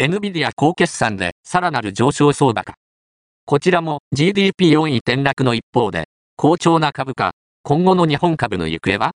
NVIDIA 高決算でさらなる上昇相場か。こちらも GDP4 位転落の一方で、好調な株価、今後の日本株の行方は？